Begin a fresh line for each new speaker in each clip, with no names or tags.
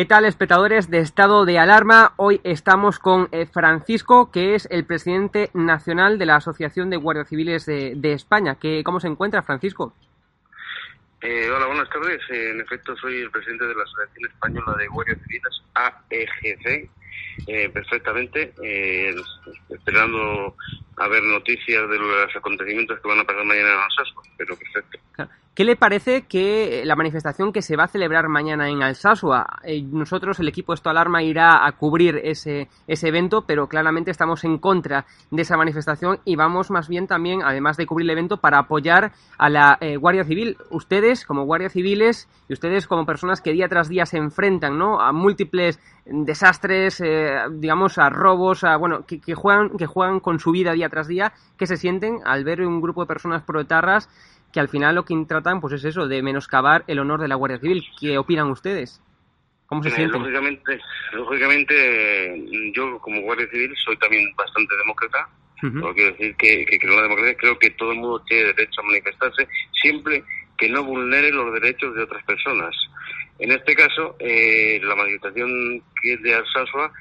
¿Qué tal, espectadores de Estado de Alarma? Hoy estamos con eh, Francisco, que es el presidente nacional de la Asociación de Guardias Civiles de, España. ¿Qué, ¿Cómo se encuentra, Francisco?
Eh, hola, buenas tardes. Eh, en efecto, soy el presidente de la Asociación Española de Guardias Civiles, AEGC, perfectamente, esperando a ver noticias de los acontecimientos que van a pasar mañana en Alsasua, pero perfecto.
¿Qué le parece que la manifestación que se va a celebrar mañana en Alsasua? Eh, nosotros, el equipo Esto Alarma, irá a cubrir ese, ese evento, pero claramente estamos en contra de esa manifestación y vamos más bien también, además de cubrir el evento, para apoyar a la eh, Guardia Civil. Ustedes, como Guardia Civiles, y ustedes como personas que día tras día se enfrentan ¿no? a múltiples desastres, eh, digamos, a robos, a, bueno, que, que, juegan, que juegan con su vida día tras día, que se sienten al ver un grupo de personas proetarras que al final lo que tratan pues es eso, de menoscabar el honor de la Guardia Civil. ¿Qué opinan ustedes? ¿Cómo se sienten?
Lógicamente, lógicamente, yo como Guardia Civil soy también bastante demócrata. quiero decir que, que creo en la democracia, creo que todo el mundo tiene derecho a manifestarse siempre que no vulnere los derechos de otras personas. En este caso, eh, la manifestación que es de Alsasua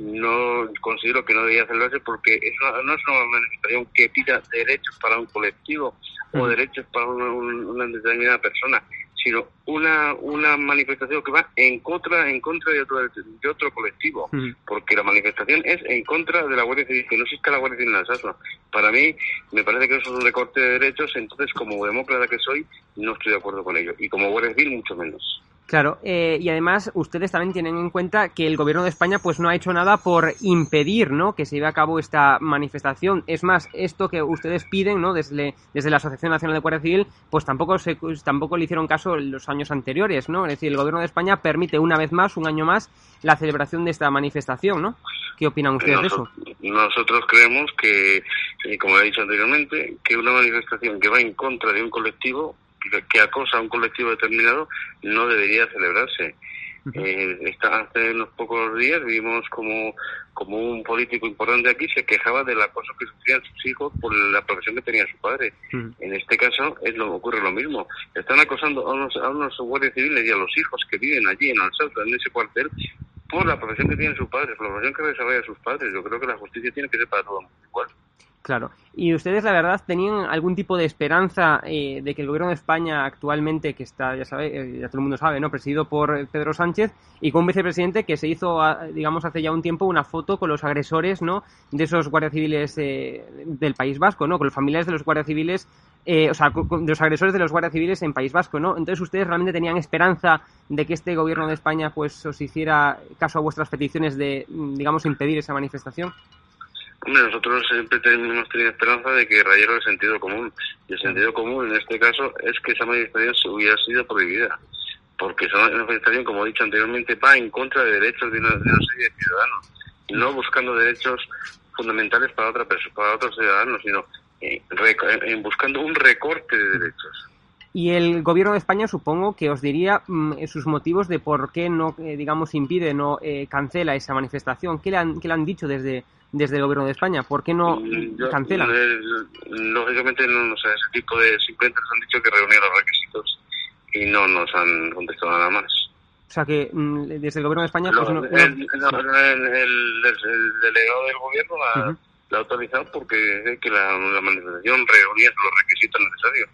no considero que no debería celebrarse porque es no es una manifestación que pida derechos para un colectivo o derechos para una, determinada persona, sino una una manifestación que va en contra en contra de otro de otro colectivo, porque la manifestación es en contra de la Guardia Civil, que no existe la Guardia Civil en Alsasua. Para mí me parece que eso es un recorte de derechos, entonces como demócrata que soy no estoy de acuerdo con ello y como Guardia Civil mucho menos.
Claro, eh, y además ustedes también tienen en cuenta que el gobierno de España pues no ha hecho nada por impedir, ¿no? Que se lleve a cabo esta manifestación. Es más, esto que ustedes piden, ¿no? Desde, desde la Asociación Nacional de Guardia Civil, pues tampoco se, tampoco le hicieron caso en los años anteriores, ¿no? Es decir, el gobierno de España permite una vez más, un año más, la celebración de esta manifestación, ¿no? ¿Qué opinan ustedes de eso?
Nosotros creemos que, como he dicho anteriormente, que una manifestación que va en contra de un colectivo que acosa a un colectivo determinado no debería celebrarse. Eh, hace unos pocos días vimos como, como un político importante aquí se quejaba del acoso que sufrían sus hijos por la profesión que tenía su padre. En este caso es lo ocurre lo mismo. Están acosando a unos, a unos guardias civiles y a los hijos que viven allí en Alsasua, en ese cuartel, por la profesión que tienen sus padres, por la profesión que desarrollan sus padres. Yo creo que la justicia tiene que ser para todos igual.
Claro. ¿Y ustedes, la verdad, tenían algún tipo de esperanza eh, de que el gobierno de España actualmente, que está, ya sabe, eh, ya todo el mundo sabe, ¿no? Presidido por Pedro Sánchez y con un vicepresidente que se hizo, digamos, hace ya un tiempo una foto con los agresores, ¿no? De esos guardias civiles eh, del País Vasco, ¿no? Con los familiares de los guardias civiles o sea, de los agresores de los guardias civiles en País Vasco, ¿no? Entonces, ¿ustedes realmente tenían esperanza de que este gobierno de España, pues, os hiciera caso a vuestras peticiones de, digamos, impedir esa manifestación?
Nosotros siempre hemos tenido esperanza de que rayara el sentido común. Y el sentido común en este caso es que esa manifestación hubiera sido prohibida. Porque esa manifestación, como he dicho anteriormente, va en contra de derechos de una, serie de ciudadanos. No buscando derechos fundamentales para, otra para otros ciudadanos, sino eh, en buscando un recorte de derechos.
Y el gobierno de España supongo que os diría mm, sus motivos de por qué no, eh, digamos, impide, no eh, cancela esa manifestación. ¿Qué le han, qué le han dicho desde, desde el gobierno de España? ¿Por qué no mm, cancelan?
Eh, lógicamente, no, sé, ese tipo de. Simplemente nos han dicho que reunían los requisitos y no nos han contestado nada más.
O sea que mm, desde el gobierno de España.
Pues, no, el, delegado del gobierno la, ha autorizado porque que la, la manifestación reunía los requisitos necesarios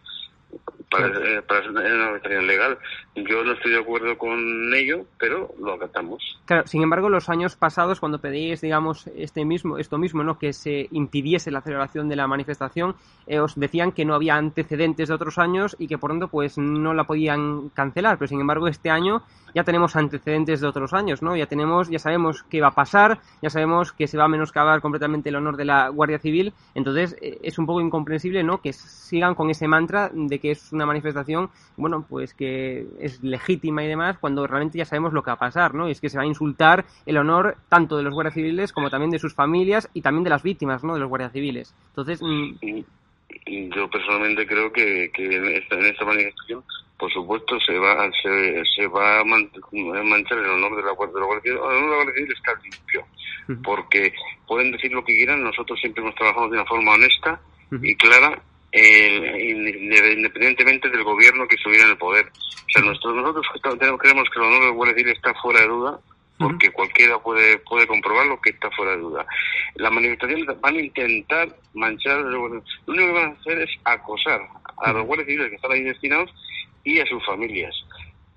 para, eh, para una manifestación legal. Yo no estoy de acuerdo con ello, pero lo acatamos.
Claro, sin embargo, los años pasados, cuando pedís, digamos, este mismo, esto mismo, ¿no? que se impidiese la celebración de la manifestación, eh, os decían que no había antecedentes de otros años y que por tanto pues no la podían cancelar. Pero sin embargo, este año ya tenemos antecedentes de otros años, ¿no? Ya tenemos, ya sabemos qué va a pasar, ya sabemos que se va a menoscabar completamente el honor de la Guardia Civil. Entonces, eh, es un poco incomprensible, ¿no? Que sigan con ese mantra de que es una manifestación, bueno, pues que es legítima y demás, cuando realmente ya sabemos lo que va a pasar, ¿no? Y es que se va a insultar el honor tanto de los guardias civiles como también de sus familias y también de las víctimas, ¿no? De los guardias civiles. Entonces... Mm,
yo personalmente creo que, que en, esta, manifestación, por supuesto, se va se, se va a manchar el honor de la, Guardia Civil. El honor de la Guardia Civil está limpio, porque pueden decir lo que quieran, nosotros siempre hemos trabajado de una forma honesta y clara independientemente del gobierno que estuviera en el poder. O sea, nosotros, nosotros creemos que el honor de Civil está fuera de duda, porque cualquiera puede puede comprobarlo que está fuera de duda. Las manifestaciones van a intentar manchar, lo único que van a hacer es acosar a los guardias civiles que están ahí destinados y a sus familias.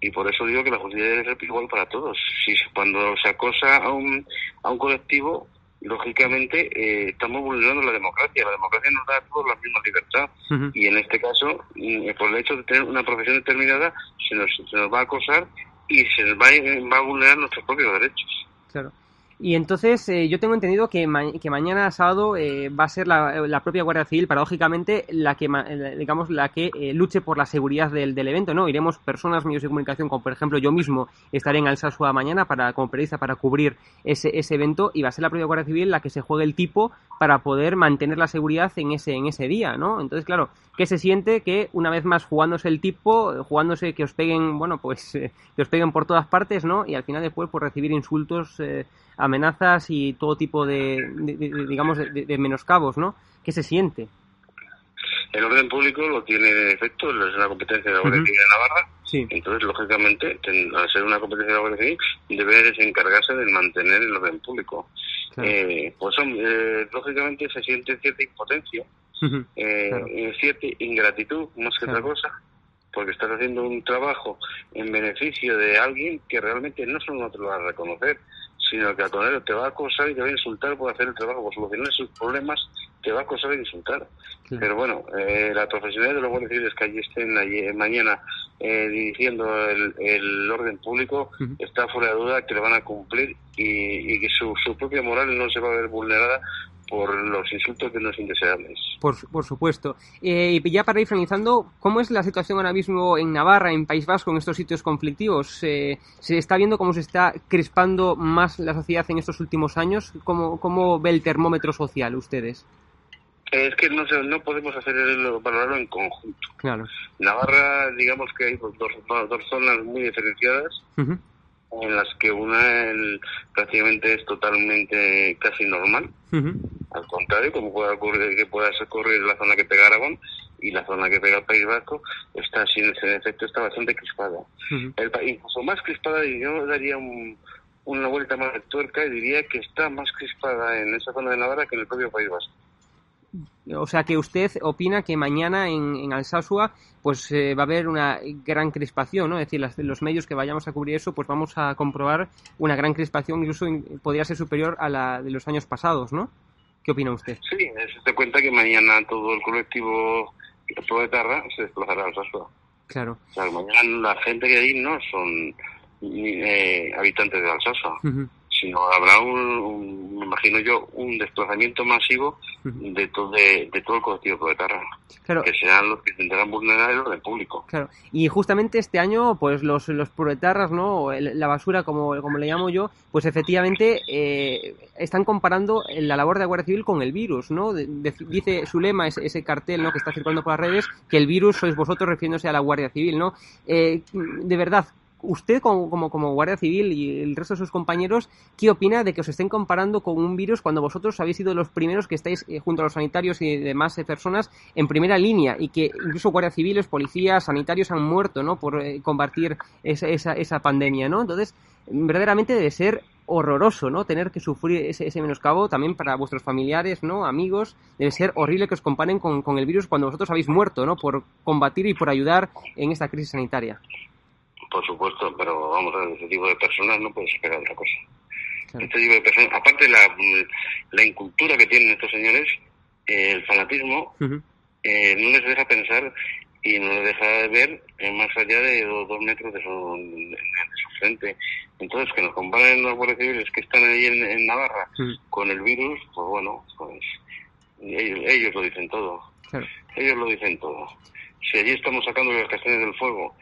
Y por eso digo que la justicia debe ser igual para todos. Si cuando se acosa a un, a un colectivo, lógicamente eh, estamos vulnerando la democracia. La democracia nos da a todos la misma libertad. Y en este caso, mm, por el hecho de tener una profesión determinada, se nos, se nos va a acosar y se va, va a vulnerar nuestros propios derechos.
Claro. Y entonces eh, yo tengo entendido que, que mañana sábado eh, va a ser la, propia Guardia Civil, paradójicamente, la que digamos la que eh, luche por la seguridad del, del, evento, ¿no? Iremos personas, medios de comunicación, como por ejemplo yo mismo estaré en Alsasua mañana para como periodista para cubrir ese, ese evento y va a ser la propia Guardia Civil la que se juegue el tipo para poder mantener la seguridad en ese en ese día, ¿no? Entonces, claro, ¿qué se siente que una vez más jugándose el tipo, jugándose que os peguen, bueno, pues que os peguen por todas partes, ¿no? Y al final después por recibir insultos amenazas y todo tipo de, digamos, de, menoscabos, ¿no? ¿Qué se siente?
El orden público lo tiene en efecto, es una competencia de la Guardia Civil de Navarra. Entonces, lógicamente, al ser una competencia de la Guardia Civil, debe encargarse de mantener el orden público. Eh, pues eh, lógicamente se siente cierta impotencia, eh, cierta ingratitud, más que otra cosa, porque estás haciendo un trabajo en beneficio de alguien que realmente no solo no te lo va a reconocer, sino que al contrario te va a acosar y te va a insultar por hacer el trabajo, por solucionar sus problemas, te va a acosar y insultar. Pero bueno, eh, la profesionalidad de los guardias civiles que allí estén allí, mañana eh, dirigiendo el, orden público está fuera de duda que le van a cumplir y, que su, su propia moral no se va a ver vulnerada por los insultos de los indeseables.
Por, por supuesto. Eh, y ya para ir finalizando, ¿cómo es la situación ahora mismo en Navarra, en País Vasco, en estos sitios conflictivos? Eh, ¿Se está viendo cómo se está crispando más la sociedad en estos últimos años? ¿Cómo, cómo ve el termómetro social ustedes?
Es que no, no podemos hacer valorarlo en conjunto. Claro. Navarra, digamos que hay dos, dos, zonas muy diferenciadas en las que una prácticamente es totalmente casi normal. Al contrario, como puede ocurrir que pueda ocurrir la zona que pega Aragón y la zona que pega el País Vasco, está sin ese efecto está bastante crispada. el, incluso más crispada, y yo daría una vuelta más de tuerca y diría que está más crispada en esa zona de Navarra que en el propio País Vasco.
O sea que usted opina que mañana en, en Alsasua pues eh, va a haber una gran crispación, ¿no? Es decir, los medios que vayamos a cubrir eso, pues vamos a comprobar una gran crispación, incluso podría ser superior a la de los años pasados, ¿no? ¿Qué opina usted?
Sí, se da cuenta que mañana todo el colectivo de Tarra se desplazará a Alsasua.
Claro.
O sea, mañana la gente que hay no son eh, habitantes de Alsasua sino habrá un, me imagino yo, un desplazamiento masivo de todo, de, todo el colectivo proletarra. Claro. Que sean los que intentarán vulnerar el orden público.
Claro. Y justamente este año, pues los, los proletarras, ¿no? La basura, como, como le llamo yo, pues efectivamente eh, están comparando la labor de la Guardia Civil con el virus, ¿no? dice su lema, ese, ese, cartel, ¿no? Que está circulando por las redes, que el virus sois vosotros refiriéndose a la Guardia Civil, ¿no? Eh, de verdad, usted como, Guardia Civil y el resto de sus compañeros, ¿qué opina de que os estén comparando con un virus cuando vosotros habéis sido los primeros que estáis eh, junto a los sanitarios y demás eh, personas en primera línea y que incluso Guardia Civiles, policías, sanitarios han muerto ¿no? por eh, combatir esa, esa, esa pandemia? ¿no? Entonces, verdaderamente debe ser horroroso, ¿no? Tener que sufrir ese, ese, menoscabo también para vuestros familiares, ¿no? Amigos, debe ser horrible que os comparen con, con el virus cuando vosotros habéis muerto, ¿no? Por combatir y por ayudar en esta crisis sanitaria
por supuesto, pero vamos a ver, este tipo de personas no puede esperar otra cosa. Este tipo de personas, aparte la, la incultura que tienen estos señores, eh, el fanatismo, eh, no les deja pensar y no les deja ver eh, más allá de dos, metros de su, de su, frente. Entonces, que nos comparen los guardias civiles que están ahí en, Navarra con el virus, pues bueno, pues ellos, lo dicen todo. Ellos lo dicen todo. Si allí estamos sacando las castañas del fuego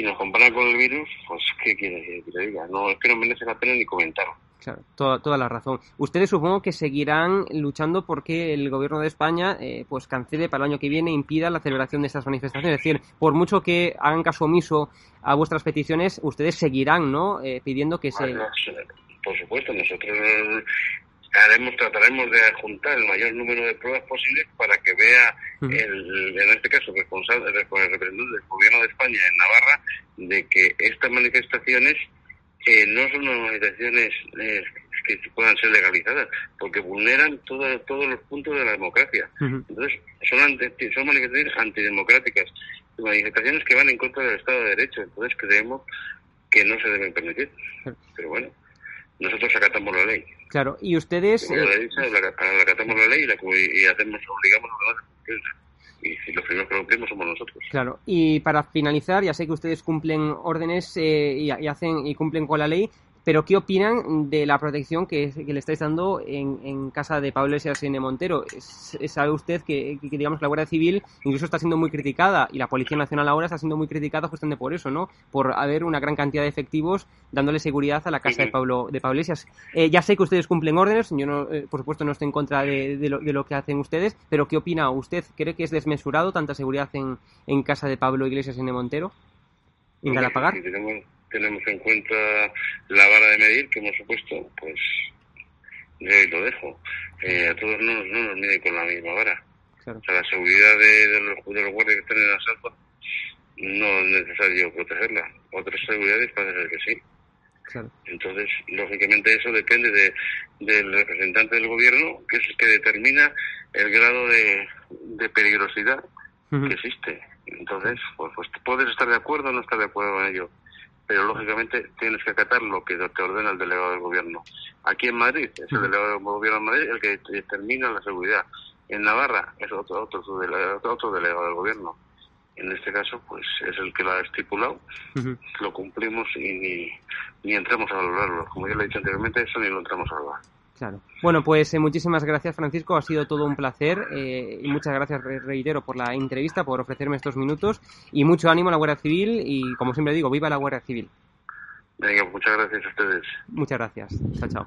y nos comparan con el virus, pues ¿qué quiere que le diga? No, es que no merece la pena ni comentarlo.
Claro, toda, toda la razón. Ustedes supongo que seguirán luchando porque el gobierno de España eh, pues cancele para el año que viene, impida la celebración de estas manifestaciones. Es decir, por mucho que hagan caso omiso a vuestras peticiones, ustedes seguirán ¿no? Eh, pidiendo que se...
por supuesto, nosotros haremos, trataremos de juntar el mayor número de pruebas posibles para que vea, el, en este caso, responsable, el representante del gobierno de España en Navarra, de que estas manifestaciones eh, no son manifestaciones eh, que puedan ser legalizadas, porque vulneran todos los puntos de la democracia. Entonces, son, son manifestaciones antidemocráticas, manifestaciones que van en contra del Estado de Derecho. Entonces, creemos que no se deben permitir. Pero bueno, nosotros acatamos la ley.
Claro, y ustedes...
la, ley, la, acatamos la ley y, la, y hacemos, obligamos a los y si los primeros que lo cumplimos somos nosotros.
Claro, y para finalizar, ya sé que ustedes cumplen órdenes eh, y, y, hacen y cumplen con la ley, pero, ¿qué opinan de la protección que, le estáis dando en, casa de Pablo Iglesias en Montero? sabe usted que, digamos, la Guardia Civil incluso está siendo muy criticada y la Policía Nacional ahora está siendo muy criticada justamente por eso, ¿no? Por haber una gran cantidad de efectivos dándole seguridad a la casa de Pablo de Pablo Iglesias. Eh, ya sé que ustedes cumplen órdenes, yo, no, eh, por supuesto, no estoy en contra de, lo, que hacen ustedes, pero ¿qué opina usted? ¿Cree que es desmesurado tanta seguridad en, en casa de Pablo Iglesias en Monteiro? ¿En Galapagar?
Tenemos en cuenta la vara de medir que hemos supuesto, pues yo ahí lo dejo. Eh, a todos no, no nos miden con la misma vara. O sea, la seguridad de, los, de guardias que están en asalto no es necesario protegerla. Otras seguridades parece ser que sí. Entonces, lógicamente eso depende de, del representante del gobierno, que es el que determina el grado de, de peligrosidad que existe. Entonces, pues, pues puedes estar de acuerdo o no estar de acuerdo en ello pero lógicamente tienes que acatar lo que te ordena el delegado del gobierno. Aquí en Madrid es el delegado del gobierno de Madrid el que determina la seguridad. En Navarra es otro, otro, otro delegado del gobierno. En este caso, pues es el que lo ha estipulado, lo cumplimos y ni, ni entramos a valorarlo. Como ya le he dicho anteriormente, eso ni lo entramos a valorar.
Claro. Bueno, pues eh, muchísimas gracias, Francisco. Ha sido todo un placer eh, y muchas gracias, reitero, por la entrevista, por ofrecerme estos minutos y mucho ánimo a la Guardia Civil y, como siempre digo, viva la Guardia Civil.
Venga, muchas gracias a ustedes.
Muchas gracias. Chao, chao.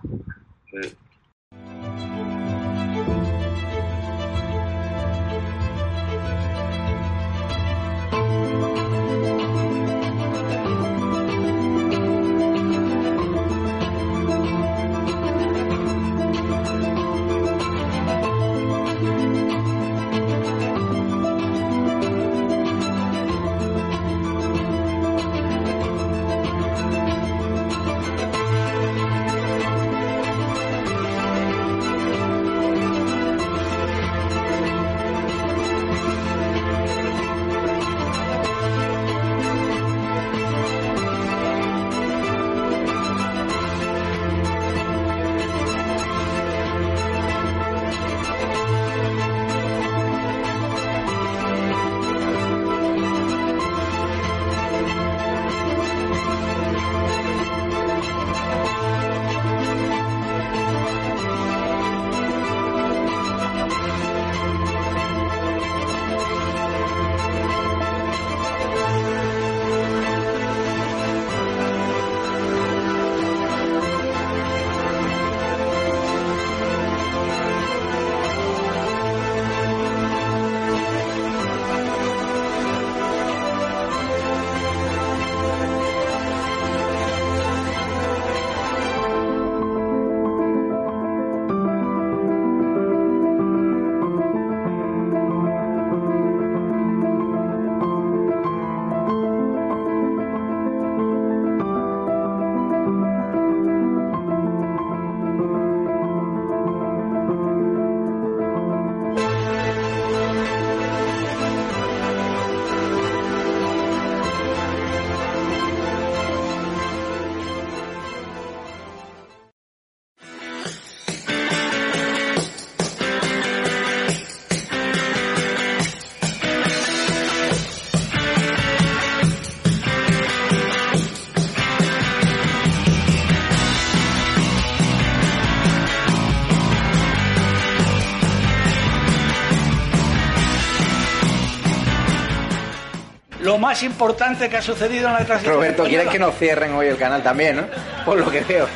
Más importante que ha sucedido en la transición.
Roberto, ¿quieres que nos cierren hoy el canal también, no? Por lo que veo.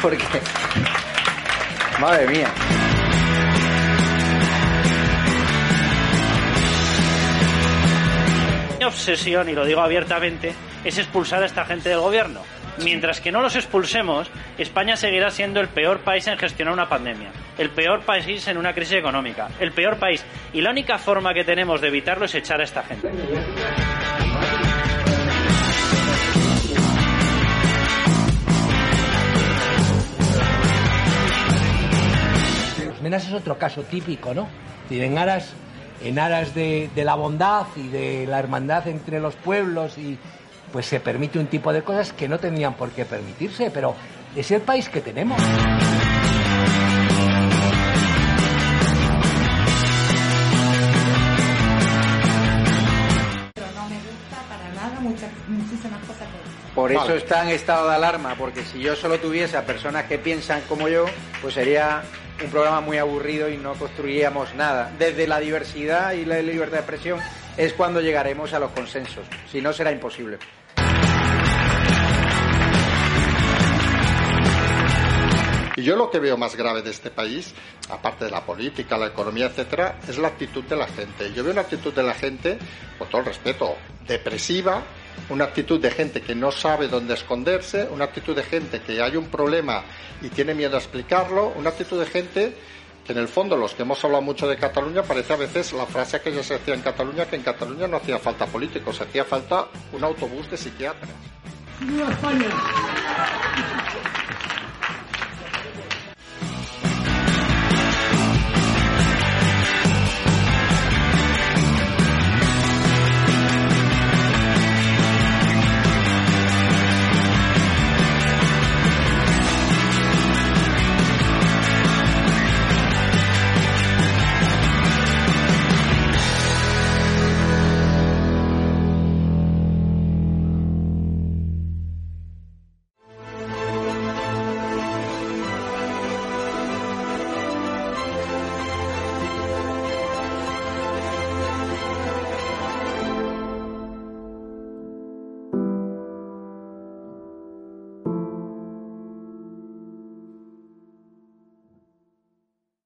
Porque. Madre mía.
Mi obsesión, y lo digo abiertamente, es expulsar a esta gente del gobierno. Mientras que no los expulsemos, España seguirá siendo el peor país en gestionar una pandemia, el peor país en una crisis económica, el peor país. Y la única forma que tenemos de evitarlo es echar a esta gente.
Menas es otro caso típico, ¿no? En aras, en aras de, de la bondad y de la hermandad entre los pueblos y, pues se permite un tipo de cosas que no tendrían por qué permitirse, pero es el país que tenemos.
Por eso está en estado de alarma, porque si yo solo tuviese a personas que piensan como yo, pues sería un programa muy aburrido y no construiríamos nada. Desde la diversidad y la libertad de expresión es cuando llegaremos a los consensos, si no será imposible.
Y yo lo que veo más grave de este país, aparte de la política, la economía, etcétera, es la actitud de la gente. Yo veo una actitud de la gente, con todo el respeto, depresiva, una actitud de gente que no sabe dónde esconderse, una actitud de gente que hay un problema y tiene miedo a explicarlo, una actitud de gente que en el fondo los que hemos hablado mucho de Cataluña parece a veces la frase que ya se decía en Cataluña que en Cataluña no hacía falta políticos, hacía falta un autobús de psiquiatras.